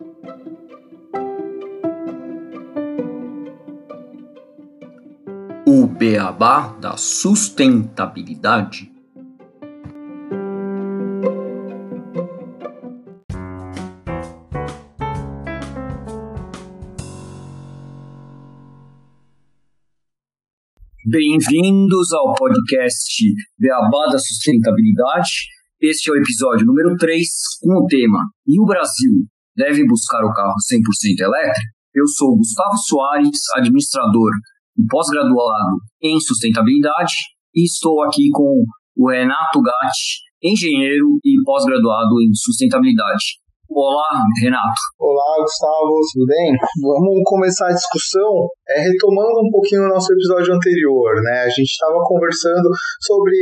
O beabá da sustentabilidade. Bem-vindos ao podcast Beabá da Sustentabilidade. Este é o episódio número 3 com o tema E o Brasil deve buscar o carro 100% elétrico? Eu sou Gustavo Soares, administrador e pós-graduado em sustentabilidade e estou aqui com o Renato Gatti, engenheiro e pós-graduado em sustentabilidade. Olá, Renato. Olá, Gustavo, tudo bem? Vamos começar a discussão é, retomando um pouquinho o nosso episódio anterior. Né? A gente estava conversando sobre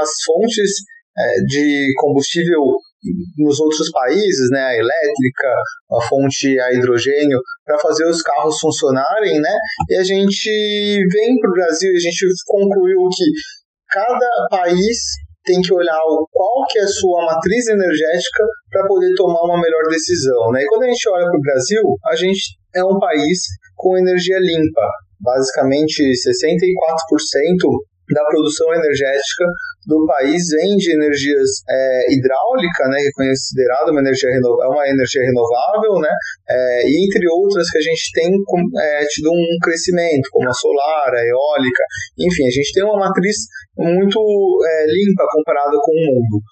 as fontes é, de combustível nos outros países, né, a elétrica, a fonte a hidrogênio, para fazer os carros funcionarem, né? E a gente vem para o Brasil e a gente concluiu que cada país tem que olhar qual que é a sua matriz energética para poder tomar uma melhor decisão. Né? E quando a gente olha para o Brasil, a gente é um país com energia limpa. Basicamente, 64% da produção energética do país vem de energias é, hidráulica, né, que é considerada uma energia, é uma energia renovável, né, é, e entre outras que a gente tem é, tido um crescimento, como a solar, a eólica, enfim, a gente tem uma matriz muito é, limpa comparada com o mundo.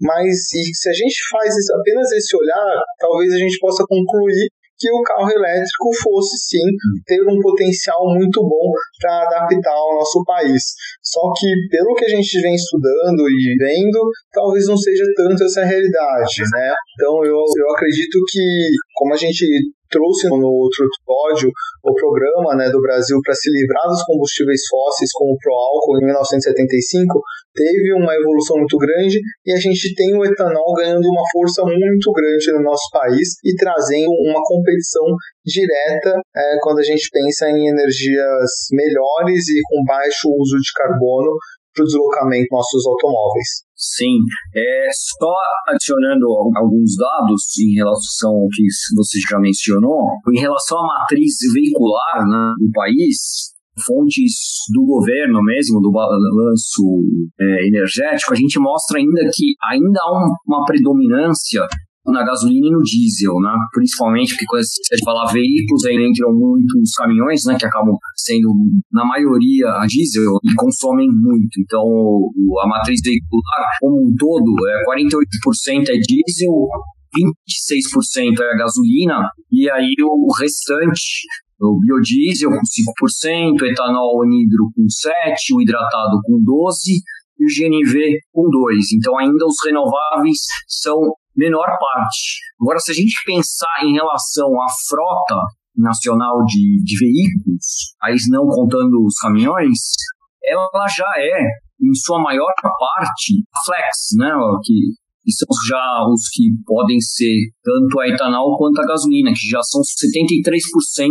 Mas se a gente faz apenas esse olhar, talvez a gente possa concluir que o carro elétrico fosse sim ter um potencial muito bom para adaptar ao nosso país. Só que, pelo que a gente vem estudando e vendo, talvez não seja tanto essa realidade, né? Então, eu, eu acredito que, como a gente trouxe no outro episódio o programa né, do Brasil para se livrar dos combustíveis fósseis, como o Proálcool em 1975, teve uma evolução muito grande e a gente tem o etanol ganhando uma força muito grande no nosso país e trazendo uma competição direta é, quando a gente pensa em energias melhores e com baixo uso de carbono para o deslocamento dos nossos automóveis. Sim, é, só adicionando alguns dados em relação ao que você já mencionou, em relação à matriz veicular né, do país, fontes do governo mesmo, do balanço é, energético, a gente mostra ainda que ainda há uma predominância na gasolina e no diesel, né? Principalmente porque quando gente fala veículos, aí entram muitos caminhões, né? Que acabam sendo, na maioria, a diesel e consomem muito. Então, a matriz veicular como um todo, é 48% é diesel, 26% é gasolina, e aí o restante, o biodiesel com 5%, etanol anidro com 7%, o hidratado com 12%, e o GNV com 2. Então, ainda os renováveis são menor parte. Agora, se a gente pensar em relação à frota nacional de, de veículos, aí não contando os caminhões, ela já é, em sua maior parte, flex, né? Que são já os que podem ser tanto a etanol quanto a gasolina, que já são 73%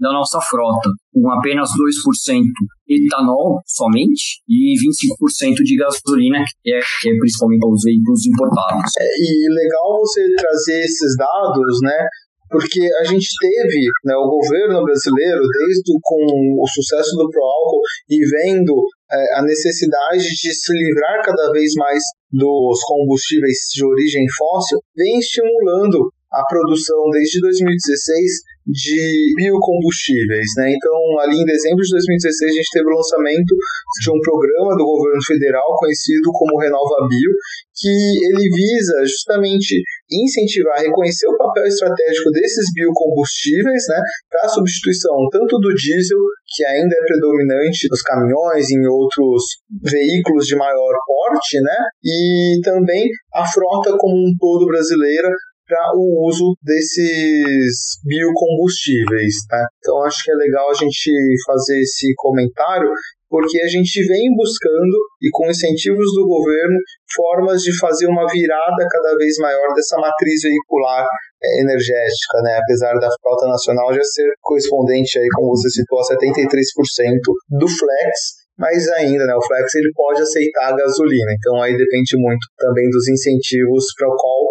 da nossa frota, com apenas 2% etanol somente e 25% de gasolina, que é, que é principalmente os veículos importados. É, e legal você trazer esses dados, né? porque a gente teve né, o governo brasileiro, desde com o sucesso do Proálcool e vendo é, a necessidade de se livrar cada vez mais dos combustíveis de origem fóssil, vem estimulando a produção desde 2016 de biocombustíveis. Né? Então, ali em dezembro de 2016, a gente teve o lançamento de um programa do governo federal conhecido como Renova Bio, que ele visa justamente incentivar, reconhecer o papel estratégico desses biocombustíveis né, para a substituição tanto do diesel, que ainda é predominante nos caminhões e em outros veículos de maior porte, né, e também a frota como um todo brasileira para o uso desses biocombustíveis. Tá? Então, acho que é legal a gente fazer esse comentário, porque a gente vem buscando, e com incentivos do governo, formas de fazer uma virada cada vez maior dessa matriz veicular é, energética, né? apesar da frota nacional já ser correspondente, aí, como você citou, a 73% do flex, mas ainda, né, o flex ele pode aceitar a gasolina, então aí depende muito também dos incentivos para o qual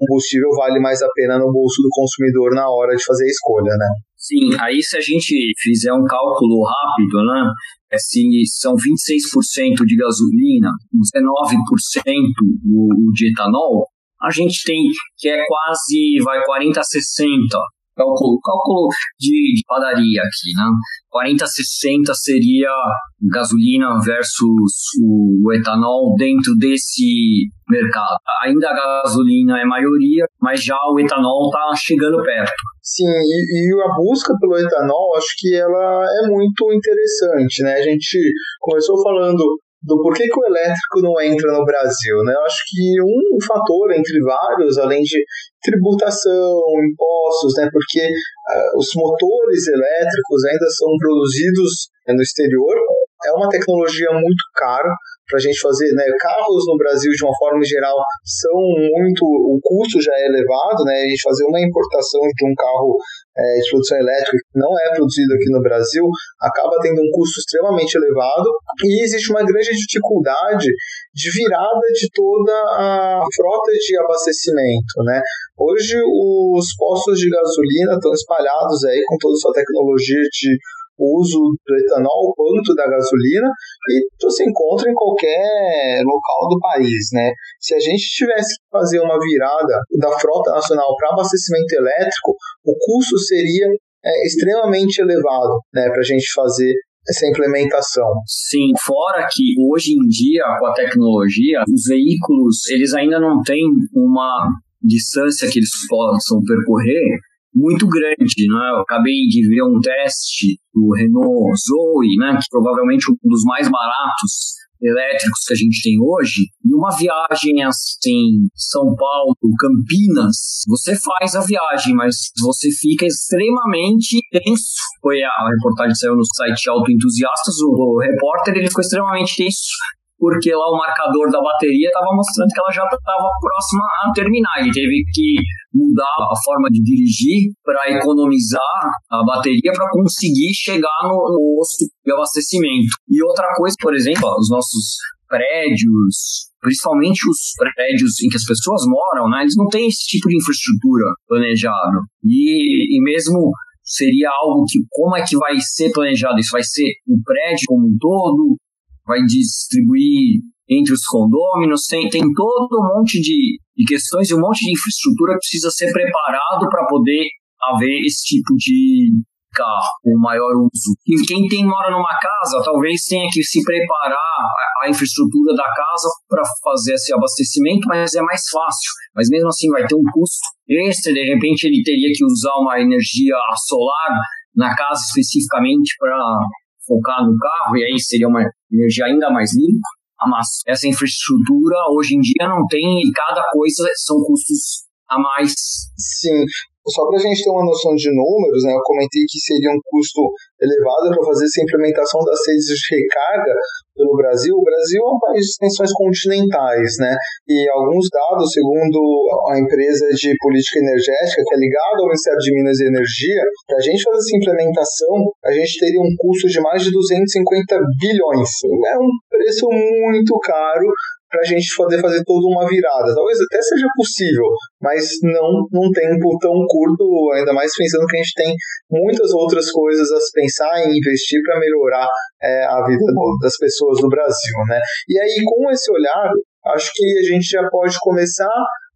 combustível vale mais a pena no bolso do consumidor na hora de fazer a escolha, né? Sim, aí se a gente fizer um cálculo rápido, né? É, se são 26% de gasolina, 19% o, de etanol, a gente tem que é quase vai 40 a 60 cálculo, cálculo de, de padaria aqui, né? 40-60 seria gasolina versus o, etanol dentro desse mercado. Ainda a gasolina é maioria, mas já o etanol está chegando perto. Sim, e, e, a busca pelo etanol, acho que ela é muito interessante, né? A gente começou falando do porquê que o elétrico não entra no Brasil, né? Eu acho que um fator entre vários, além de tributação, impostos, né? Porque uh, os motores elétricos ainda são produzidos né, no exterior. É uma tecnologia muito cara para a gente fazer, né? Carros no Brasil, de uma forma geral, são muito. O custo já é elevado, né? A gente fazer uma importação de um carro é, de produção elétrica que não é produzido aqui no Brasil acaba tendo um custo extremamente elevado e existe uma grande dificuldade de virada de toda a frota de abastecimento, né? Hoje os postos de gasolina estão espalhados aí com toda a sua tecnologia de uso do etanol quanto da gasolina e você encontra em qualquer local do país, né? Se a gente tivesse que fazer uma virada da frota nacional para abastecimento elétrico, o custo seria é, extremamente elevado, né, para a gente fazer essa implementação. Sim, fora que hoje em dia, com a tecnologia, os veículos, eles ainda não têm uma distância que eles possam percorrer muito grande, né? Eu acabei de ver um teste do Renault Zoe, né? Que provavelmente um dos mais baratos elétricos que a gente tem hoje, e uma viagem assim, São Paulo, Campinas, você faz a viagem, mas você fica extremamente tenso. Foi a reportagem que saiu no site Auto Entusiastas, o, repórter ele ficou extremamente tenso porque lá o marcador da bateria estava mostrando que ela já estava próxima a terminar. Ele teve que mudar a forma de dirigir para economizar a bateria para conseguir chegar no, no de abastecimento. E outra coisa, por exemplo, os nossos prédios, principalmente os prédios em que as pessoas moram, né, eles não têm esse tipo de infraestrutura planejada. E, e mesmo seria algo que, como é que vai ser planejado? Isso vai ser o prédio como um todo? Vai distribuir entre os condôminos, tem, tem todo um monte de, de questões e um monte de infraestrutura que precisa ser preparado para poder haver esse tipo de carro com maior uso. E quem tem mora numa casa, talvez tenha que se preparar a, a infraestrutura da casa para fazer esse abastecimento, mas é mais fácil. Mas mesmo assim vai ter um custo extra, de repente ele teria que usar uma energia solar na casa especificamente para focar no carro, e aí seria uma energia ainda mais limpa. Mas essa infraestrutura hoje em dia não tem, e cada coisa são custos a mais. Sim, só para a gente ter uma noção de números, né, eu comentei que seria um custo elevado para fazer essa implementação das redes de recarga pelo Brasil. O Brasil é um país de extensões continentais, né? E alguns dados, segundo a empresa de política energética, que é ligada ao Ministério de Minas e Energia, para a gente fazer essa implementação, a gente teria um custo de mais de 250 bilhões. É um preço muito caro para a gente poder fazer toda uma virada. Talvez até seja possível, mas não num tempo tão curto, ainda mais pensando que a gente tem muitas outras coisas a pensar e investir para melhorar é, a vida das pessoas do Brasil, né? E aí, com esse olhar, acho que a gente já pode começar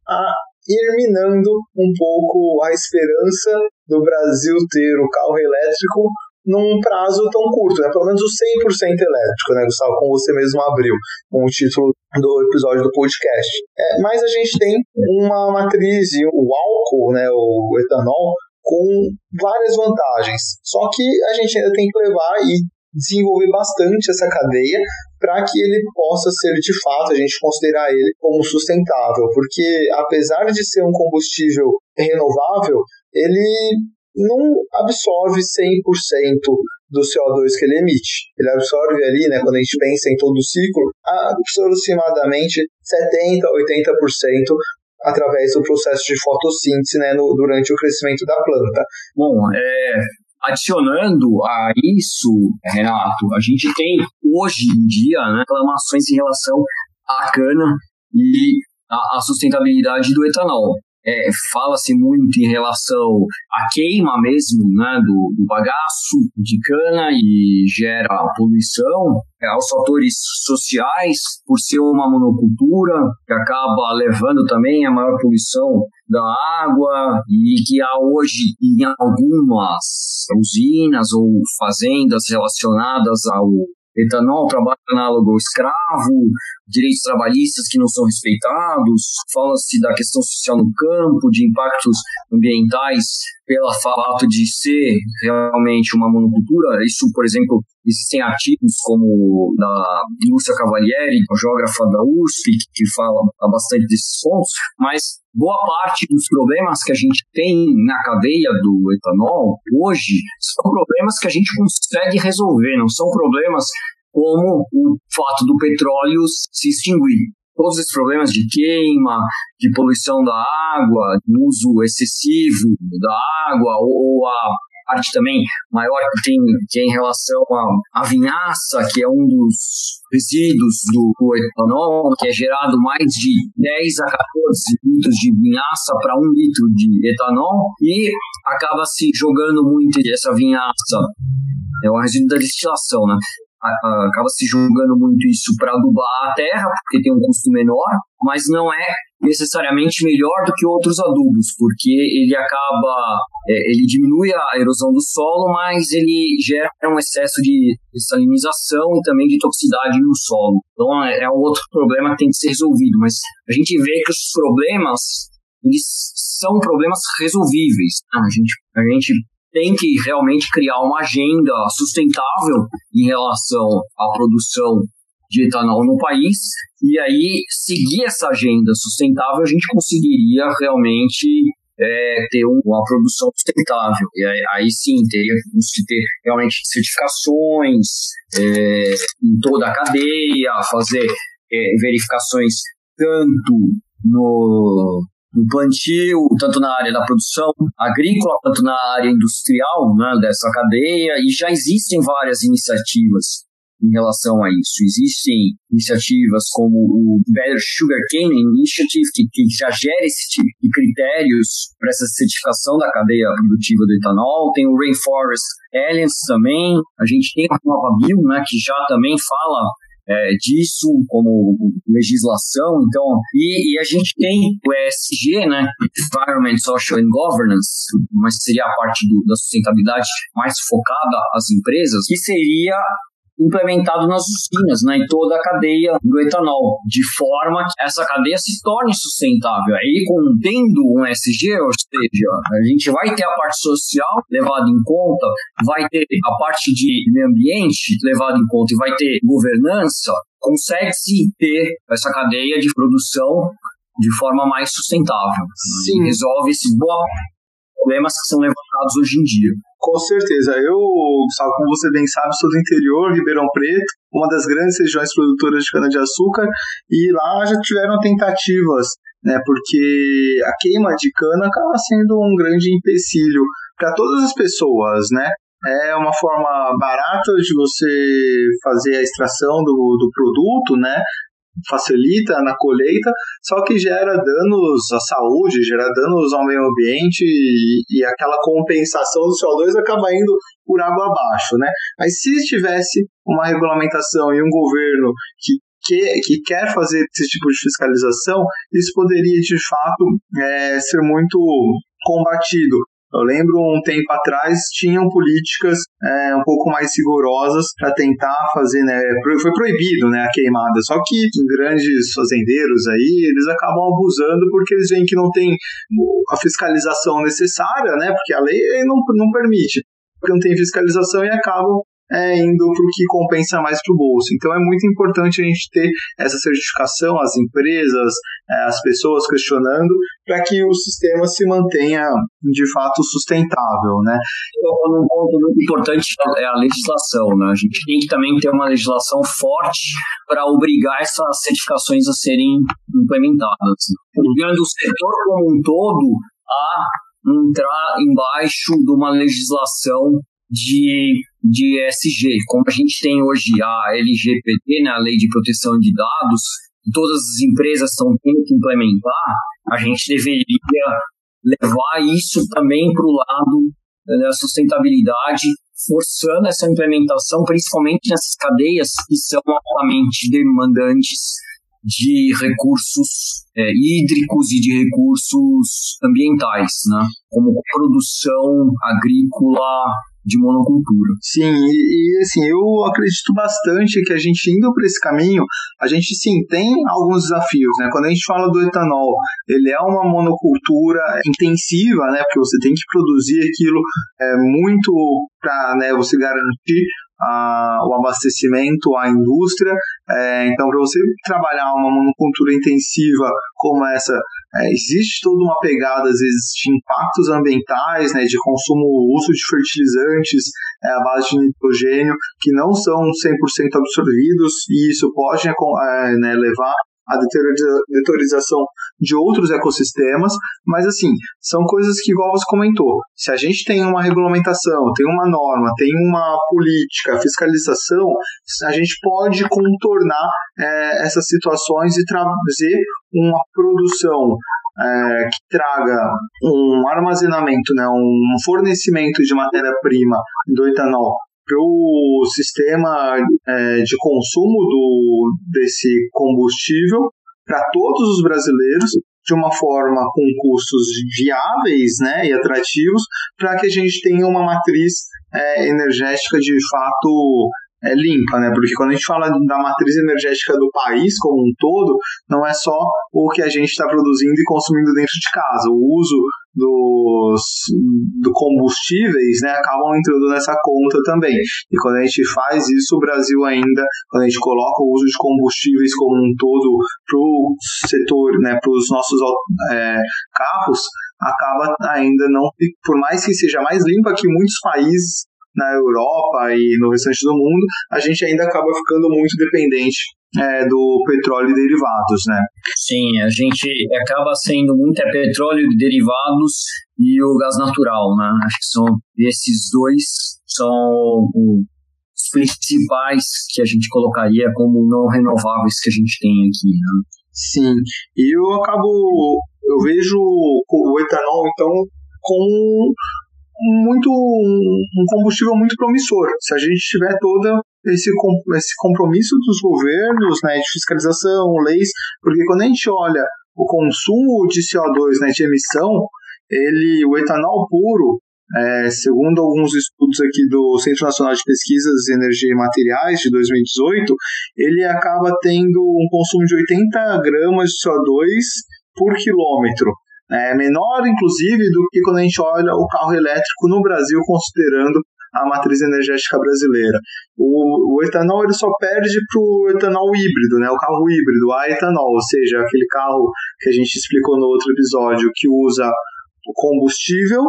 a ir minando um pouco a esperança do Brasil ter o carro elétrico num prazo tão curto, né? Pelo menos o 100% elétrico, né, Gustavo? Como você mesmo abriu com o título do episódio do podcast. É, mas a gente tem uma matriz, o álcool, né, o etanol, com várias vantagens. Só que a gente ainda tem que levar e desenvolver bastante essa cadeia para que ele possa ser de fato, a gente considerar ele como sustentável, porque apesar de ser um combustível renovável, ele não absorve 100% do CO2 que ele emite. Ele absorve ali, né, quando a gente pensa em todo o ciclo, aproximadamente 70% a 80% através do processo de fotossíntese né, no, durante o crescimento da planta. Bom, é, adicionando a isso, Renato, a gente tem hoje em dia né, reclamações em relação à cana e à sustentabilidade do etanol. É, fala-se muito em relação à queima mesmo né, do, do bagaço de cana e gera poluição, é, aos fatores sociais, por ser uma monocultura, que acaba levando também a maior poluição da água e que há hoje em algumas usinas ou fazendas relacionadas ao etanol, trabalho análogo ao escravo, direitos trabalhistas que não são respeitados, fala-se da questão social no campo, de impactos ambientais pelo fato de ser realmente uma monocultura. Isso, por exemplo, existem artigos como da Lúcia Cavalieri, geógrafa da USP, que fala bastante desses pontos, mas boa parte dos problemas que a gente tem na cadeia do etanol hoje são problemas que a gente consegue resolver, não são problemas como o fato do petróleo se extinguir. Todos esses problemas de queima, de poluição da água, de uso excessivo da água, ou, ou a parte também maior que tem, que é em relação à, à vinhaça, que é um dos resíduos do, do, etanol, que é gerado mais de 10 a 14 litros de vinhaça para um litro de etanol, e acaba se jogando muito essa vinhaça. É o resíduo da destilação, né? Acaba se julgando muito isso para adubar a terra, porque tem um custo menor, mas não é necessariamente melhor do que outros adubos, porque ele acaba, é, ele diminui a erosão do solo, mas ele gera um excesso de salinização e também de toxicidade no solo. Então é, é outro problema que tem que ser resolvido, mas a gente vê que os problemas eles são problemas resolvíveis. A gente, a gente tem que realmente criar uma agenda sustentável em relação à produção de etanol no país, e aí seguir essa agenda sustentável a gente conseguiria realmente é, ter uma produção sustentável. E aí, aí sim, teria que ter realmente certificações é, em toda a cadeia, fazer é, verificações tanto no, no plantio, tanto na área da produção agrícola, quanto na área industrial né, dessa cadeia, e já existem várias iniciativas em relação a isso. Existem iniciativas como o Better Sugar Cane Initiative, que, que já gera esse tipo de critérios para essa certificação da cadeia produtiva do etanol. Tem o Rainforest Alliance também. A gente tem a Nova Bill, né, que já também fala é, disso como legislação. Então, e, e, a gente tem o ESG, né, Environment, Social and Governance, mas seria a parte do, da sustentabilidade mais focada às empresas, que seria implementado nas usinas, né, em toda a cadeia do etanol, de forma que essa cadeia se torne sustentável. Aí, contendo um SG, ou seja, a gente vai ter a parte social levada em conta, vai ter a parte de meio ambiente levada em conta e vai ter governança, consegue-se ter essa cadeia de produção de forma mais sustentável. Sim. Resolve esse boa problemas que são levantados hoje em dia. Com certeza. Eu, sabe, como você bem sabe, sou do interior, Ribeirão Preto, uma das grandes regiões produtoras de cana-de-açúcar, e lá já tiveram tentativas, né, porque a queima de cana acaba sendo um grande empecilho para todas as pessoas, né? É uma forma barata de você fazer a extração do, do produto, né? Facilita na colheita, só que gera danos à saúde, gera danos ao meio ambiente e, e aquela compensação do CO2 acaba indo por água abaixo, né? Mas se tivesse uma regulamentação e um governo que que, que, quer fazer esse tipo de fiscalização, isso poderia de fato é, ser muito combatido. Eu lembro um tempo atrás tinham políticas é, um pouco mais rigorosas para tentar fazer, né? Foi proibido, né, a queimada. Só que grandes fazendeiros aí eles acabam abusando porque eles veem que não tem a fiscalização necessária, né? Porque a lei não, não permite. Porque não tem fiscalização e acabam é, indo para o que compensa mais para o bolso. Então é muito importante a gente ter essa certificação, as empresas, é, as pessoas questionando, para que o sistema se mantenha de fato sustentável. Né? Então, um ponto muito importante é a legislação. Né? A gente tem que também ter uma legislação forte para obrigar essas certificações a serem implementadas, obrigando o setor como um todo a entrar embaixo de uma legislação de, de ESG, como a gente tem hoje a LGPD, né, a Lei de Proteção de Dados, todas as empresas estão tendo que implementar, a gente deveria levar isso também para o lado da sustentabilidade, forçando essa implementação, principalmente nessas cadeias que são altamente demandantes de recursos é, hídricos e de recursos ambientais, né? como produção agrícola de monocultura. Sim, e, e, assim, eu acredito bastante que a gente indo para esse caminho, a gente sim tem alguns desafios, né? Quando a gente fala do etanol, ele é uma monocultura intensiva, né? Porque você tem que produzir aquilo é, muito para né, você garantir a, o abastecimento à indústria. É, então, para você trabalhar uma monocultura intensiva como essa, é, existe toda uma pegada, às vezes, de impactos ambientais, né, de consumo, uso de fertilizantes é, à base de nitrogênio, que não são 100% absorvidos, e isso pode é, né, levar a deteriorização de outros ecossistemas, mas assim, são coisas que, igual você comentou, se a gente tem uma regulamentação, tem uma norma, tem uma política, fiscalização, a gente pode contornar é, essas situações e trazer uma produção é, que traga um armazenamento, né, um fornecimento de matéria-prima do etanol para o sistema é, de consumo do, desse combustível para todos os brasileiros de uma forma com custos viáveis né, e atrativos para que a gente tenha uma matriz é, energética de fato é, limpa, né? Porque quando a gente fala da matriz energética do país como um todo, não é só o que a gente está produzindo e consumindo dentro de casa. O uso dos do combustíveis né, acabam entrando nessa conta também. E quando a gente faz isso, o Brasil ainda, quando a gente coloca o uso de combustíveis como um todo para o setor, né, para os nossos é, carros, acaba ainda não, por mais que seja mais limpa que muitos países na Europa e no restante do mundo, a gente ainda acaba ficando muito dependente é, do petróleo e derivados, né? Sim, a gente acaba sendo muito é petróleo e derivados e o gás natural, né? Acho que são esses dois são os principais que a gente colocaria como não renováveis que a gente tem aqui, né? Sim, e eu acabo, eu vejo o etanol então com muito um combustível muito promissor. Se a gente tiver todo esse, esse compromisso dos governos né, de fiscalização, leis, porque quando a gente olha o consumo de CO2 né, de emissão, ele, o etanol puro, é, segundo alguns estudos aqui do Centro Nacional de Pesquisas Energia e Materiais de 2018, ele acaba tendo um consumo de 80 gramas de CO2 por quilômetro é menor, inclusive, do que quando a gente olha o carro elétrico no Brasil, considerando a matriz energética brasileira. O, o etanol ele só perde para o etanol híbrido, né? o carro híbrido, a etanol, ou seja, aquele carro que a gente explicou no outro episódio, que usa o combustível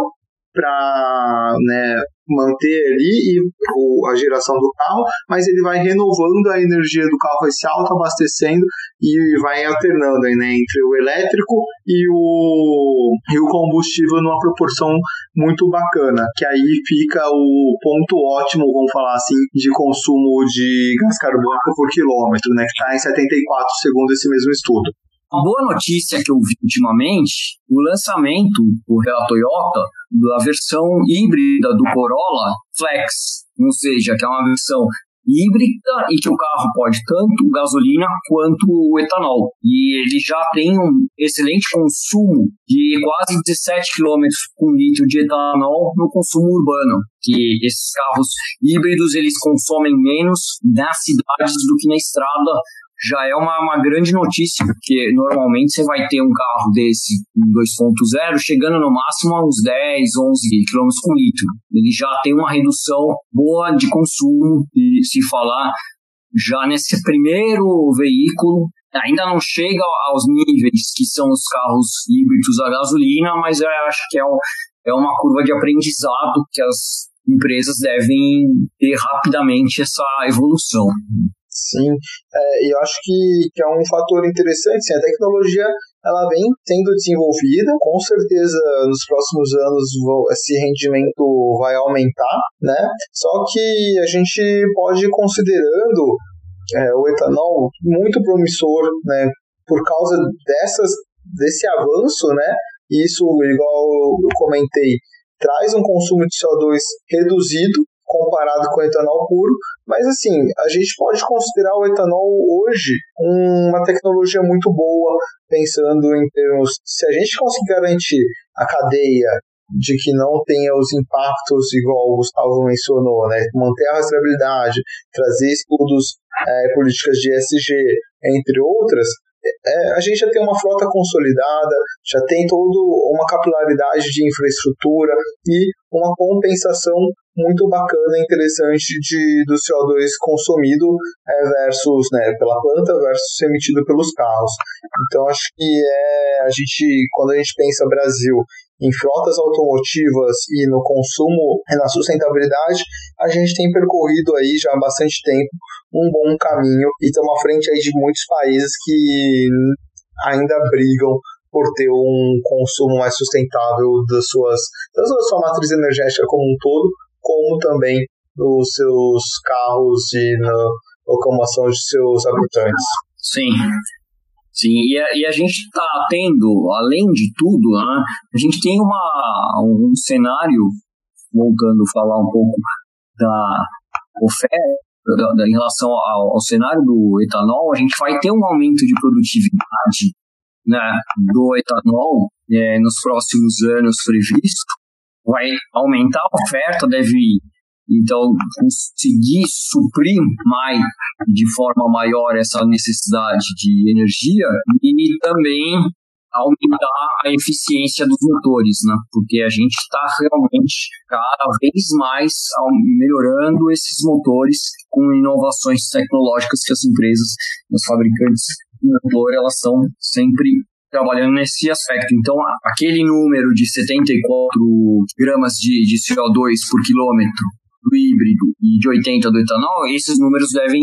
para né, manter ali e, a geração do carro, mas ele vai renovando a energia do carro, vai se auto-abastecendo e vai alternando né, entre o elétrico e o, e o combustível numa proporção muito bacana, que aí fica o ponto ótimo, vamos falar assim, de consumo de gás carbônico por quilômetro, né, que está em 74 segundo esse mesmo estudo. Uma boa notícia que eu vi ultimamente, o lançamento por a Toyota da versão híbrida do Corolla Flex, ou seja, que é uma versão híbrida e que o carro pode tanto gasolina quanto etanol. E ele já tem um excelente consumo de quase 17 km por litro de etanol no consumo urbano. Que esses carros híbridos eles consomem menos nas cidades do que na estrada já é uma, uma grande notícia, porque normalmente você vai ter um carro desse 2.0 chegando no máximo a uns 10, 11 km por litro. Ele já tem uma redução boa de consumo, e se falar já nesse primeiro veículo, ainda não chega aos níveis que são os carros híbridos a gasolina, mas eu acho que é, um, é uma curva de aprendizado que as empresas devem ter rapidamente essa evolução. Sim, é, eu acho que, que é um fator interessante. Sim, a tecnologia ela vem sendo desenvolvida, com certeza nos próximos anos esse rendimento vai aumentar, né? Só que a gente pode ir considerando é, o etanol muito promissor, né, por causa dessas, desse avanço, né, isso, igual eu comentei, traz um consumo de CO2 reduzido comparado com o etanol puro, mas assim, a gente pode considerar o etanol hoje uma tecnologia muito boa, pensando em termos, se a gente conseguir garantir a cadeia de que não tenha os impactos igual o Gustavo mencionou, né? manter a rastreabilidade, trazer estudos, é, políticas de ESG, entre outras, é, a gente já tem uma frota consolidada, já tem toda uma capilaridade de infraestrutura e uma compensação muito bacana e interessante de, do CO2 consumido é, versus né, pela planta versus emitido pelos carros. Então acho que é, a gente, quando a gente pensa Brasil em frotas automotivas e no consumo e na sustentabilidade, a gente tem percorrido aí já há bastante tempo um bom caminho e estamos à frente aí de muitos países que ainda brigam por ter um consumo mais sustentável das suas, tanto da sua matriz energética como um todo, como também dos seus carros e na locomoção de seus habitantes. Sim, Sim, e a, e a gente está tendo, além de tudo, né, a gente tem uma, um cenário, voltando a falar um pouco da oferta, da, da, em relação ao, ao, cenário do etanol, a gente vai ter um aumento de produtividade né, do etanol é, nos próximos anos previsto, vai aumentar a oferta, deve então, conseguir suprir mais, de forma maior, essa necessidade de energia e também aumentar a eficiência dos motores, né? Porque a gente está realmente cada vez mais melhorando esses motores com inovações tecnológicas que as empresas, os fabricantes de motor, elas estão sempre trabalhando nesse aspecto. Então, aquele número de 74 gramas de, de CO2 por quilômetro do híbrido e de 80 do etanol, esses números devem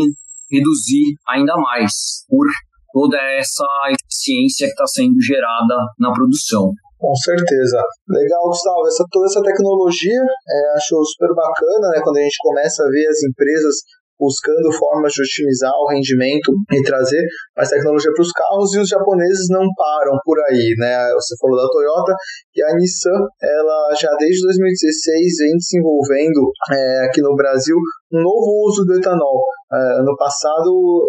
reduzir ainda mais por toda essa eficiência que está sendo gerada na produção. Com certeza. Legal, Gustavo. Essa, toda essa tecnologia, é, acho super bacana, né? Quando a gente começa a ver as empresas buscando formas de otimizar o rendimento e trazer mais tecnologia para os carros e os japoneses não param por aí, né? Você falou da Toyota e a Nissan, ela já desde 2016 vem desenvolvendo é, aqui no Brasil um novo uso do etanol. É, ano passado,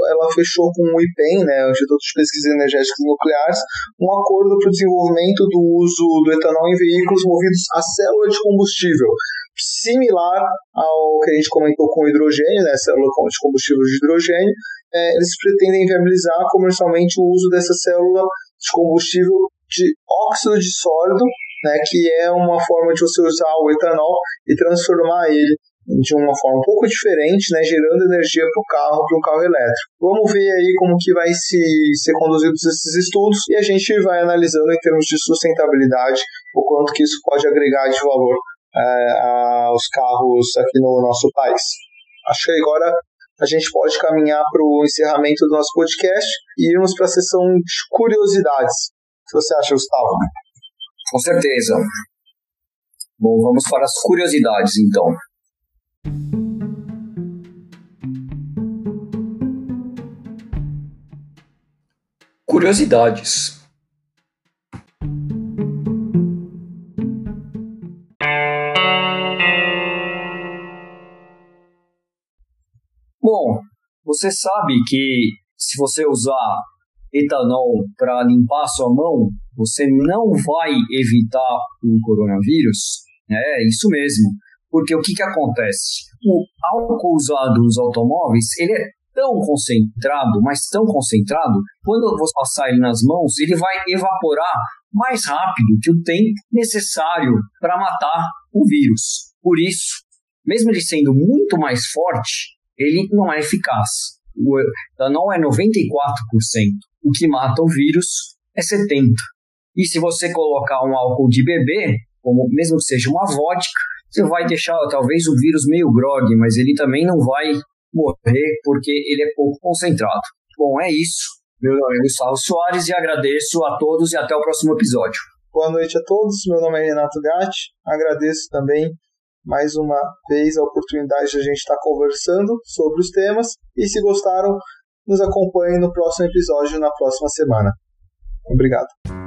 ela fechou com o IPEN, né, o Instituto de Pesquisas Energéticas Nucleares, um acordo para o desenvolvimento do uso do etanol em veículos movidos a célula de combustível similar ao que a gente comentou com o hidrogênio, né, célula de combustível de hidrogênio, é, eles pretendem viabilizar comercialmente o uso dessa célula de combustível de óxido de sólido, né, que é uma forma de você usar o etanol e transformar ele de uma forma um pouco diferente, né, gerando energia para o carro, para um carro elétrico. Vamos ver aí como que vai se, ser conduzidos esses estudos e a gente vai analisando em termos de sustentabilidade o quanto que isso pode agregar de valor é, aos carros aqui no nosso país. Acho que agora a gente pode caminhar para o encerramento do nosso podcast e irmos para a sessão de curiosidades. O que você acha, Gustavo? Com certeza. Bom, vamos para as curiosidades então. Curiosidades. Você sabe que se você usar etanol para limpar sua mão, você não vai evitar o coronavírus? É isso mesmo. Porque o que, que acontece? O álcool usado nos automóveis, ele é tão concentrado, mas tão concentrado, quando você passar ele nas mãos, ele vai evaporar mais rápido que o tempo necessário para matar o vírus. Por isso, mesmo ele sendo muito mais forte, ele não é eficaz. O etanol é 94%. O que mata o vírus é 70%. E se você colocar um álcool de bebê, como mesmo que seja uma vodka, você vai deixar talvez o vírus meio grog, mas ele também não vai morrer porque ele é pouco concentrado. Bom, é isso. Meu nome é Gustavo Soares e agradeço a todos e até o próximo episódio. Boa noite a todos. Meu nome é Renato Gatti. Agradeço também mais uma vez a oportunidade de a gente estar conversando sobre os temas. E se gostaram, nos acompanhem no próximo episódio na próxima semana. Obrigado.